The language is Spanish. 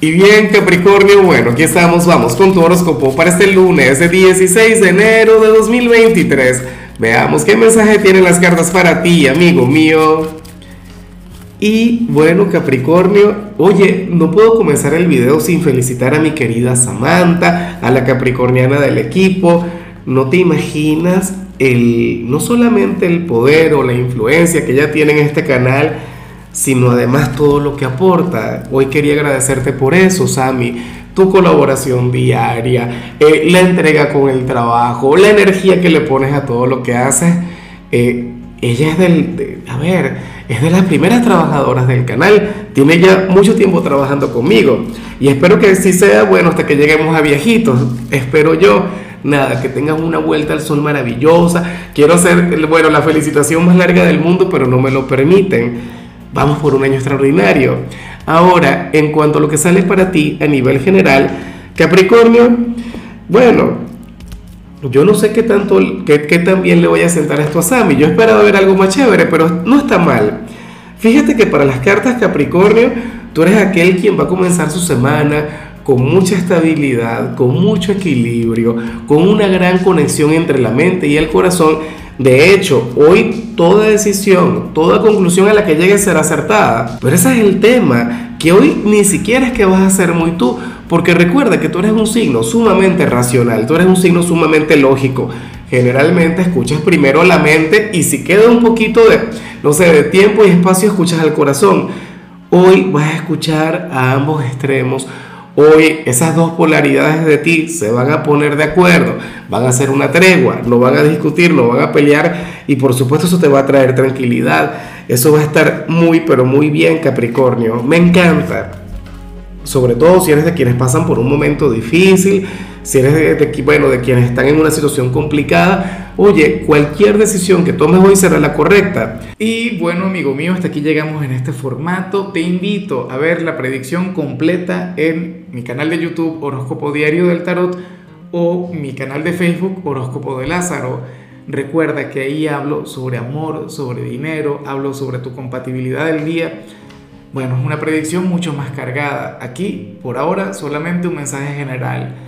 Y bien, Capricornio, bueno, aquí estamos, vamos con tu horóscopo para este lunes, de 16 de enero de 2023. Veamos qué mensaje tienen las cartas para ti, amigo mío. Y bueno, Capricornio, oye, no puedo comenzar el video sin felicitar a mi querida Samantha, a la capricorniana del equipo. No te imaginas el, no solamente el poder o la influencia que ella tiene en este canal, sino además todo lo que aporta. Hoy quería agradecerte por eso, Sami, tu colaboración diaria, eh, la entrega con el trabajo, la energía que le pones a todo lo que haces. Eh, ella es del, a ver, es de las primeras trabajadoras del canal, tiene ya mucho tiempo trabajando conmigo y espero que sí sea bueno hasta que lleguemos a viejitos, espero yo. Nada, que tengas una vuelta al sol maravillosa. Quiero hacer, bueno, la felicitación más larga del mundo, pero no me lo permiten Vamos por un año extraordinario. Ahora, en cuanto a lo que sale para ti a nivel general, Capricornio, bueno, yo no sé qué tanto, qué, qué tan bien le voy a sentar esto a Sammy. Yo esperaba ver algo más chévere, pero no está mal. Fíjate que para las cartas Capricornio, tú eres aquel quien va a comenzar su semana con mucha estabilidad, con mucho equilibrio, con una gran conexión entre la mente y el corazón de hecho, hoy toda decisión, toda conclusión a la que llegues será acertada. Pero ese es el tema, que hoy ni siquiera es que vas a ser muy tú, porque recuerda que tú eres un signo sumamente racional, tú eres un signo sumamente lógico. Generalmente escuchas primero la mente y si queda un poquito de, no sé, de tiempo y espacio, escuchas al corazón. Hoy vas a escuchar a ambos extremos Hoy esas dos polaridades de ti se van a poner de acuerdo, van a hacer una tregua, no van a discutir, no van a pelear y por supuesto eso te va a traer tranquilidad. Eso va a estar muy pero muy bien Capricornio. Me encanta. Sobre todo si eres de quienes pasan por un momento difícil, si eres de, bueno, de quienes están en una situación complicada, oye, cualquier decisión que tomes hoy será la correcta. Y bueno, amigo mío, hasta aquí llegamos en este formato. Te invito a ver la predicción completa en mi canal de YouTube Horóscopo Diario del Tarot o mi canal de Facebook Horóscopo de Lázaro. Recuerda que ahí hablo sobre amor, sobre dinero, hablo sobre tu compatibilidad del día. Bueno, es una predicción mucho más cargada. Aquí, por ahora, solamente un mensaje general